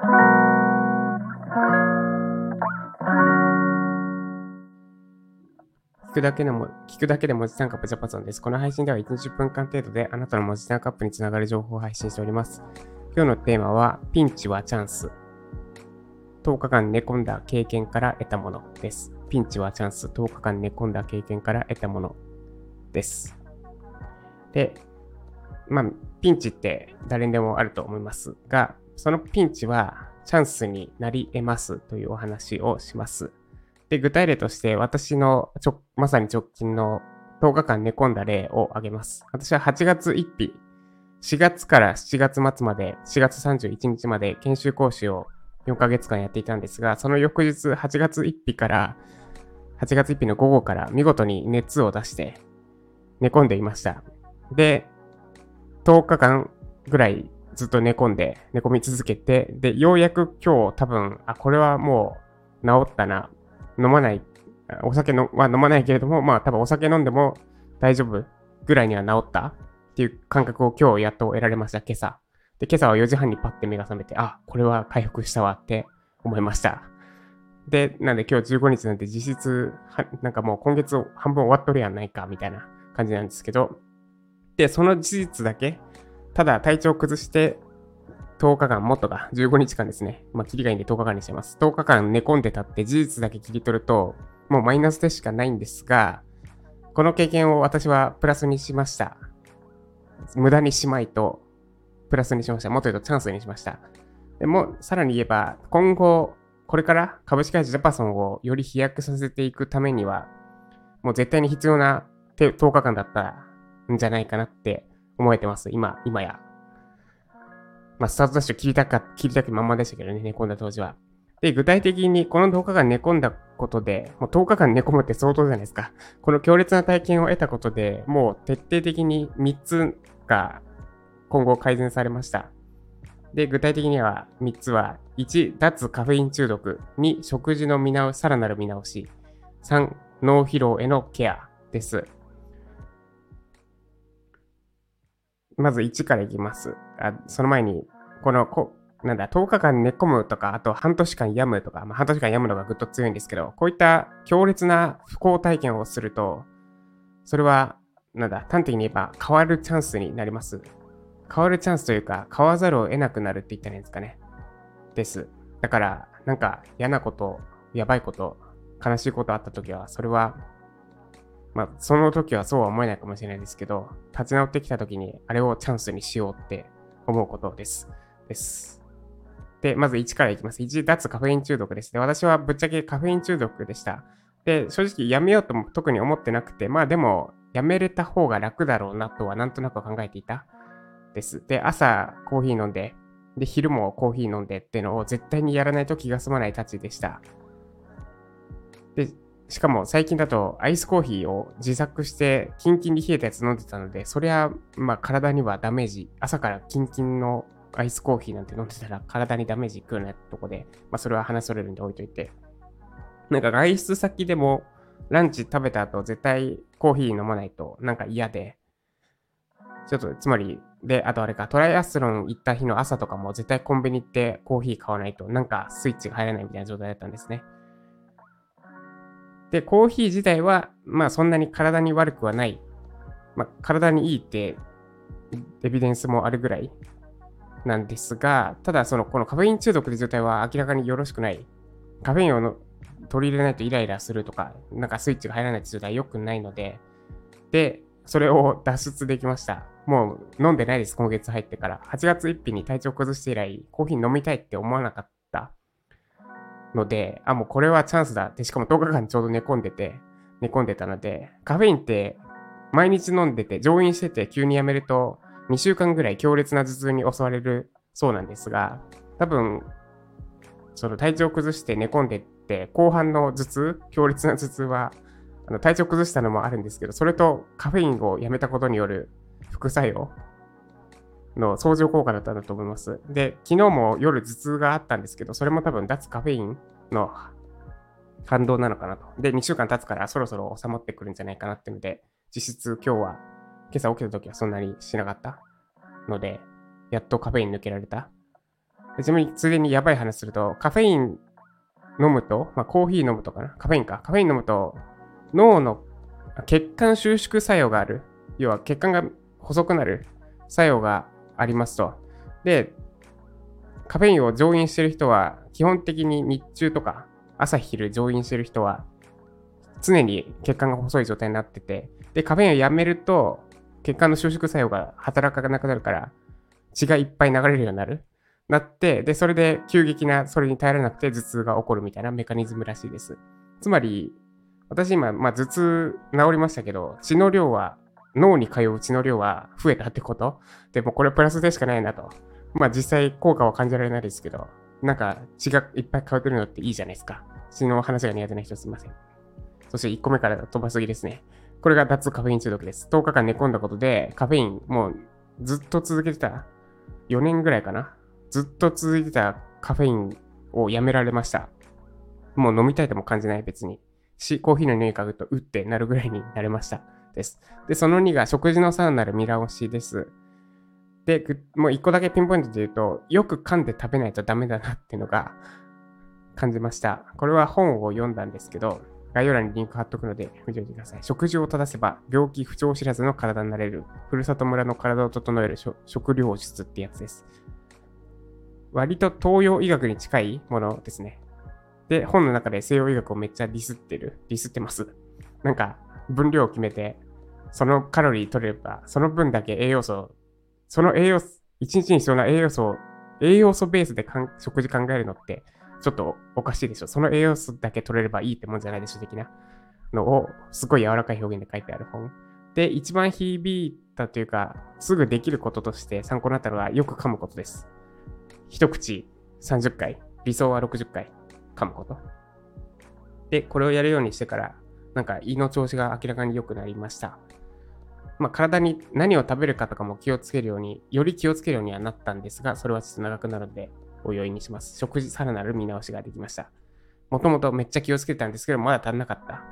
聞くだけでも、聞くだけで文字単価プジャパソンです。この配信では1、20分間程度であなたの文字単価アップにつながる情報を配信しております。今日のテーマは、ピンチはチャンス。10日間寝込んだ経験から得たものです。ピンチはチャンス。10日間寝込んだ経験から得たものです。で、まあ、ピンチって誰にでもあると思いますが、そのピンチはチャンスになり得ますというお話をします。で、具体例として私のちょ、まさに直近の10日間寝込んだ例を挙げます。私は8月1日、4月から7月末まで、4月31日まで研修講師を4ヶ月間やっていたんですが、その翌日8月1日から、8月1日の午後から見事に熱を出して寝込んでいました。で、10日間ぐらいずっと寝込んで、寝込み続けて、で、ようやく今日多分、あ、これはもう治ったな、飲まない、お酒のは飲まないけれども、まあ多分お酒飲んでも大丈夫ぐらいには治ったっていう感覚を今日やっと得られました、今朝。で、今朝は4時半にパッて目が覚めて、あ、これは回復したわって思いました。で、なんで今日15日なんて実質、なんかもう今月半分終わっとるやんないか、みたいな感じなんですけど、で、その事実だけ、ただ体調を崩して10日間、もっとか、15日間ですね。まあ、切りがいいんで10日間にしてます。10日間寝込んでたって事実だけ切り取ると、もうマイナスでしかないんですが、この経験を私はプラスにしました。無駄にしまいと、プラスにしました。もっと言うとチャンスにしました。でも、さらに言えば、今後、これから株式会社ジャパソンをより飛躍させていくためには、もう絶対に必要な10日間だったんじゃないかなって思えてます。今、今や。まあ、スタートダッシュ切りたか、切りたくまんまでしたけどね、寝込んだ当時は。で、具体的にこの10日間寝込んだことで、もう10日間寝込むって相当じゃないですか。この強烈な体験を得たことで、もう徹底的に3つが今後改善されました。で、具体的には3つは、1、脱カフェイン中毒。2、食事の見直し、さらなる見直し。3、脳疲労へのケアです。まず1からいきます。あその前に、このこ、なんだ、10日間寝込むとか、あと半年間病むとか、まあ、半年間病むのがぐっと強いんですけど、こういった強烈な不幸体験をすると、それは、なんだ、端的に言えば変わるチャンスになります。変わるチャンスというか、変わざるを得なくなるって言ったらいいんですかね。です。だから、なんか嫌なこと、やばいこと、悲しいことあった時は、それはまあ、その時はそうは思えないかもしれないですけど、立ち直ってきた時に、あれをチャンスにしようって思うことです。です。で、まず1からいきます。1、脱カフェイン中毒です。で、私はぶっちゃけカフェイン中毒でした。で、正直やめようとも特に思ってなくて、まあでも、やめれた方が楽だろうなとはなんとなく考えていたです。で、朝コーヒー飲んで、で、昼もコーヒー飲んでっていうのを絶対にやらないと気が済まないたちでした。で、しかも最近だとアイスコーヒーを自作してキンキンに冷えたやつ飲んでたので、そりゃ、まあ体にはダメージ、朝からキンキンのアイスコーヒーなんて飲んでたら体にダメージくるなってとこで、まあそれは話それるんで置いといて。なんか外出先でもランチ食べた後絶対コーヒー飲まないとなんか嫌で、ちょっと、つまり、で、あとあれか、トライアスロン行った日の朝とかも絶対コンビニ行ってコーヒー買わないとなんかスイッチが入らないみたいな状態だったんですね。で、コーヒー自体は、まあそんなに体に悪くはない。まあ体にいいってエビデンスもあるぐらいなんですが、ただそのこのカフェイン中毒の状態は明らかによろしくない。カフェインを取り入れないとイライラするとか、なんかスイッチが入らないって状態は良くないので、で、それを 脱出できました。もう飲んでないです、今月入ってから。8月1日に体調崩して以来、コーヒー飲みたいって思わなかった。ので、あ、もうこれはチャンスだ。って、しかも10日間ちょうど寝込んでて、寝込んでたので、カフェインって毎日飲んでて、上院してて急にやめると、2週間ぐらい強烈な頭痛に襲われるそうなんですが、多分、その体調崩して寝込んでって、後半の頭痛、強烈な頭痛は、あの体調崩したのもあるんですけど、それとカフェインをやめたことによる副作用の相乗効果だったんだと思います。で、昨日も夜頭痛があったんですけど、それも多分脱カフェインの反動なのかなと。で、2週間経つからそろそろ収まってくるんじゃないかなっていうので、実質今日は、今朝起きた時はそんなにしなかったので、やっとカフェイン抜けられたちなみに、ついでにやばい話すると、カフェイン飲むと、まあ、コーヒー飲むとかな？カフェインか。カフェイン飲むと、脳の血管収縮作用がある。要は血管が細くなる作用がありますと。で、カフェインを上飲してる人は、基本的に日中とか朝昼上飲してる人は、常に血管が細い状態になってて、で、カフェインをやめると、血管の収縮作用が働かなくなるから、血がいっぱい流れるようになる。なって、で、それで急激な、それに耐えられなくて頭痛が起こるみたいなメカニズムらしいです。つまり、私今、まあ、頭痛治りましたけど、血の量は、脳に通う血の量は増えたってこと？でもこれプラスでしかないなと。まあ実際効果は感じられないですけど、なんか血がいっぱい通ってるのっていいじゃないですか。血の話が苦手な人すいません。そして1個目から飛ばすぎですね。これが脱カフェイン中毒です。10日間寝込んだことで、カフェインもうずっと続けてた。4年ぐらいかな。ずっと続いてたカフェインをやめられました。もう飲みたいとも感じない別に。し、コーヒーの匂い嗅ぐとうってなるぐらいになれました。です。で、その2が食事のさらなる見直しです。で、もう1個だけピンポイントで言うと、よく噛んで食べないとダメだなっていうのが感じました。これは本を読んだんですけど、概要欄にリンク貼っとくので、見ておいてください。食事を正せば、病気不調知らずの体になれる、ふるさと村の体を整える食療術ってやつです。割と東洋医学に近いものですね。で、本の中で西洋医学をめっちゃディスってる。ディスってます。なんか、分量を決めて、そのカロリー取れば、その分だけ栄養素、その栄養素、一日に必要な栄養素を、栄養素ベースで食事考えるのって、ちょっとおかしいでしょ。その栄養素だけ取れればいいってもんじゃないでしょ、的なのを、すごい柔らかい表現で書いてある本。で、一番響いたというか、すぐできることとして参考になったのは、よく噛むことです。一口30回、理想は60回噛むこと。で、これをやるようにしてから、なんか胃の調子が明らかに良くなりました。まあ、体に何を食べるかとかも気をつけるように、より気をつけるようにはなったんですが、それはちょっと長くなるので、おいおいにします。食事さらなる見直しができました。もともとめっちゃ気をつけたんですけど、まだ足んなかった。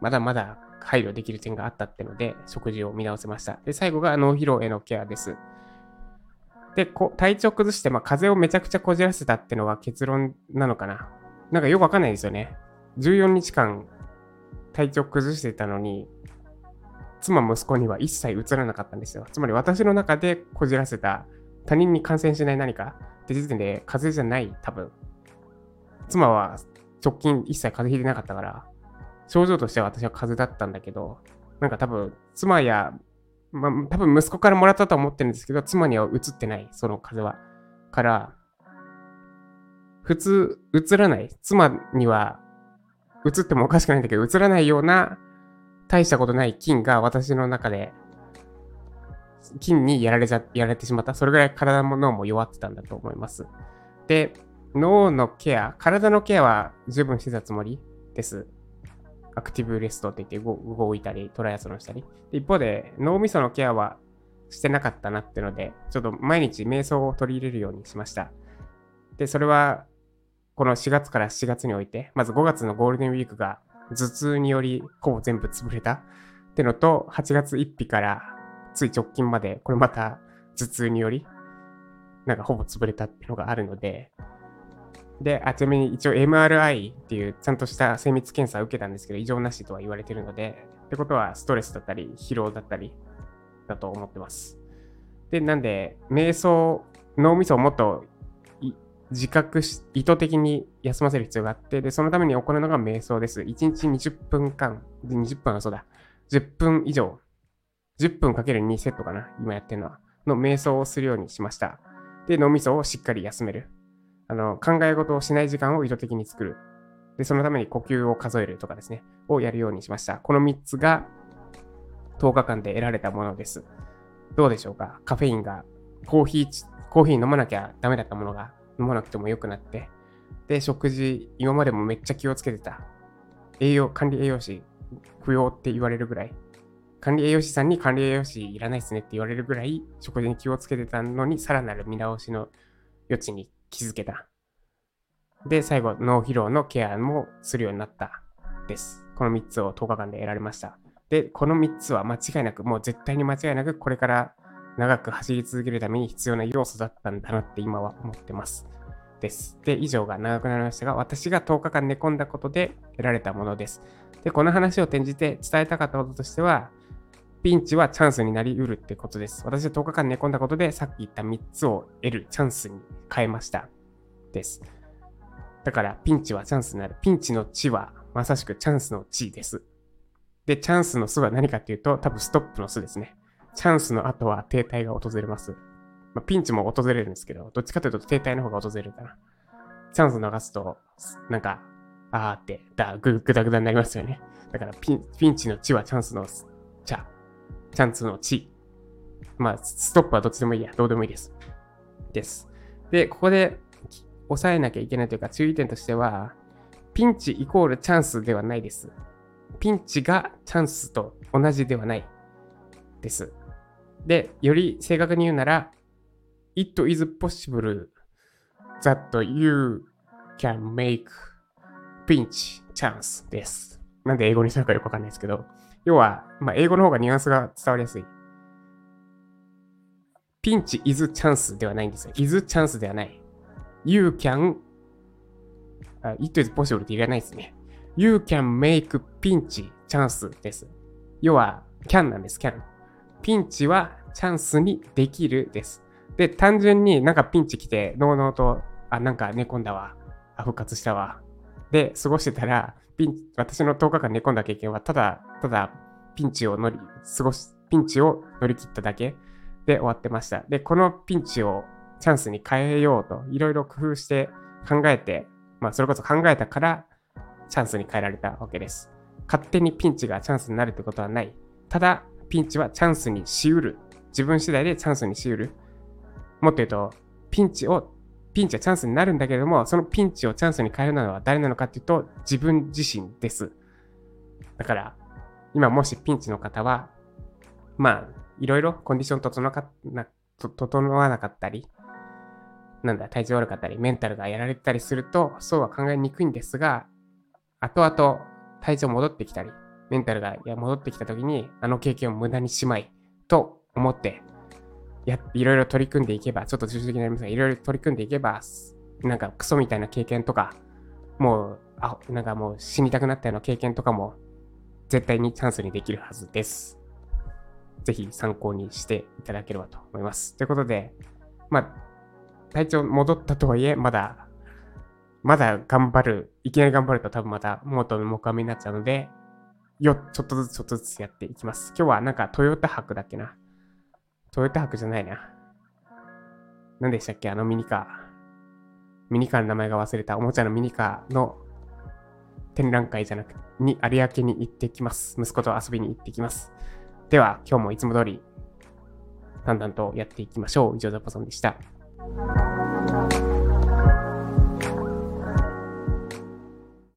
まだまだ配慮できる点があったってので、食事を見直せました。で、最後が脳疲労へのケアです。で、こ体調崩して、まあ、風邪をめちゃくちゃこじらせたってのは結論なのかな。なんかよくわかんないですよね。14日間体調崩してたのに、妻息子には一切移らなかったんですよ。つまり私の中でこじらせた他人に感染しない何かって時点で風邪じゃない、多分。妻は直近一切風邪ひいてなかったから、症状としては私は風邪だったんだけど、なんか多分妻やまあ、多分息子からもらったと思ってるんですけど、妻には移ってない、その風邪は。から、普通、移らない。妻には、移ってもおかしくないんだけど、移らないような、大したことない菌が私の中で、菌にやられちゃ、やられてしまった。それぐらい体も脳も弱ってたんだと思います。で、脳のケア、体のケアは十分してたつもりです。アクティブレストって言って動いたり、トライアスロンしたり。一方で、脳みそのケアはしてなかったなってので、ちょっと毎日瞑想を取り入れるようにしました。で、それは、この4月から7月において、まず5月のゴールデンウィークが頭痛によりほぼ全部潰れたってのと、8月1日からつい直近まで、これまた頭痛により、なんかほぼ潰れたってのがあるので、で、あちなみに一応 MRI っていうちゃんとした精密検査を受けたんですけど、異常なしとは言われてるので、ってことはストレスだったり、疲労だったりだと思ってます。で、なんで、瞑想、脳みそをもっと自覚し、意図的に休ませる必要があって、で、そのために行うのが瞑想です。1日20分間、20分はそうだ、10分以上、10分かける2セットかな、今やってるのは、の瞑想をするようにしました。で、脳みそをしっかり休める。あの、考え事をしない時間を意図的に作る。で、そのために呼吸を数えるとかですね、をやるようにしました。この3つが10日間で得られたものです。どうでしょうか？カフェインが、コーヒー、コーヒー飲まなきゃダメだったものが飲まなくても良くなって、で、食事、今までもめっちゃ気をつけてた。栄養、管理栄養士、不要って言われるぐらい、管理栄養士さんに管理栄養士いらないっすねって言われるぐらい、食事に気をつけてたのに、さらなる見直しの余地に気づけた。で、最後、脳疲労のケアもするようになったです。この3つを10日間で得られました。で、この3つは間違いなく、もう絶対に間違いなく、これから長く走り続けるために必要な要素だったんだなって今は思ってます。です。で、以上が長くなりましたが、私が10日間寝込んだことで得られたものです。で、この話を転じて伝えたかったこととしては、ピンチはチャンスになりうるってことです。私は10日間寝込んだことで、さっき言った3つを得るチャンスに変えました。です。だから、ピンチはチャンスになる。ピンチの地は、まさしくチャンスの地です。で、チャンスの巣は何かっていうと、多分ストップの巣ですね。チャンスの後は停滞が訪れます。まあ、ピンチも訪れるんですけど、どっちかというと停滞の方が訪れるかな。チャンス逃すと、なんか、あーって、だ、ぐ、ぐだぐだになりますよね。だからピン、ピンチの地はチャンスの、チャ、チャンスの地。まあ、ストップはどっちでもいいや。どうでもいいです。です。で、ここで、抑えなきゃいけないというか、注意点としては、ピンチイコールチャンスではないです。ピンチがチャンスと同じではないです。で、より正確に言うなら、It is possible that you can make pinch chance です。なんで英語にするかよくわかんないですけど、要は、まあ、英語の方がニュアンスが伝わりやすい。ピンチ is chance ではないんですよ。is chance ではない。You can, it is possible って言わないですね。You can make pinch chance です。要は、can なんです、can。ピンチはチャンスにできるです。で、単純になんかピンチ来て、のうのうと、あ、なんか寝込んだわ。あ、復活したわ。で、過ごしてたら、ピン、私の10日間寝込んだ経験は、ただ、ただ、ピンチを乗り、過ごし、ピンチを乗り切っただけで終わってました。で、このピンチをチャンスに変えようと、いろいろ工夫して考えて、まあ、それこそ考えたから、チャンスに変えられたわけです。勝手にピンチがチャンスになるってことはない。ただ、ピンチはチャンスにしうる。自分次第でチャンスにしうる。もっと言うと、ピンチを、ピンチはチャンスになるんだけれども、そのピンチをチャンスに変えるのは誰なのかっていうと、自分自身です。だから、今もしピンチの方は、まあ、いろいろコンディション整かな整わなかったり、なんだ、体調悪かったり、メンタルがやられたりすると、そうは考えにくいんですが、後々体調戻ってきたり、メンタルが戻ってきた時に、あの経験を無駄にしまい、と思って、いろいろ取り組んでいけば、ちょっと抽象的になりますが、いろいろ取り組んでいけば、なんかクソみたいな経験とか、もう、あ、なんかもう死にたくなったような経験とかも、絶対にチャンスにできるはずです。ぜひ参考にしていただければと思います。ということで、まあ、体調戻ったとはいえ、まだ、まだ頑張る、いきなり頑張ると多分また元の木阿弥になっちゃうので、よ、ちょっとずつちょっとずつやっていきます。今日はなんかトヨタ博だっけな？トヨタ博じゃないな。何でしたっけ？あのミニカー。ミニカーの名前が忘れた。おもちゃのミニカーの展覧会じゃなくて、に、有明に行ってきます。息子と遊びに行ってきます。では、今日もいつも通り、だんだんとやっていきましょう。以上、ザポソンでした。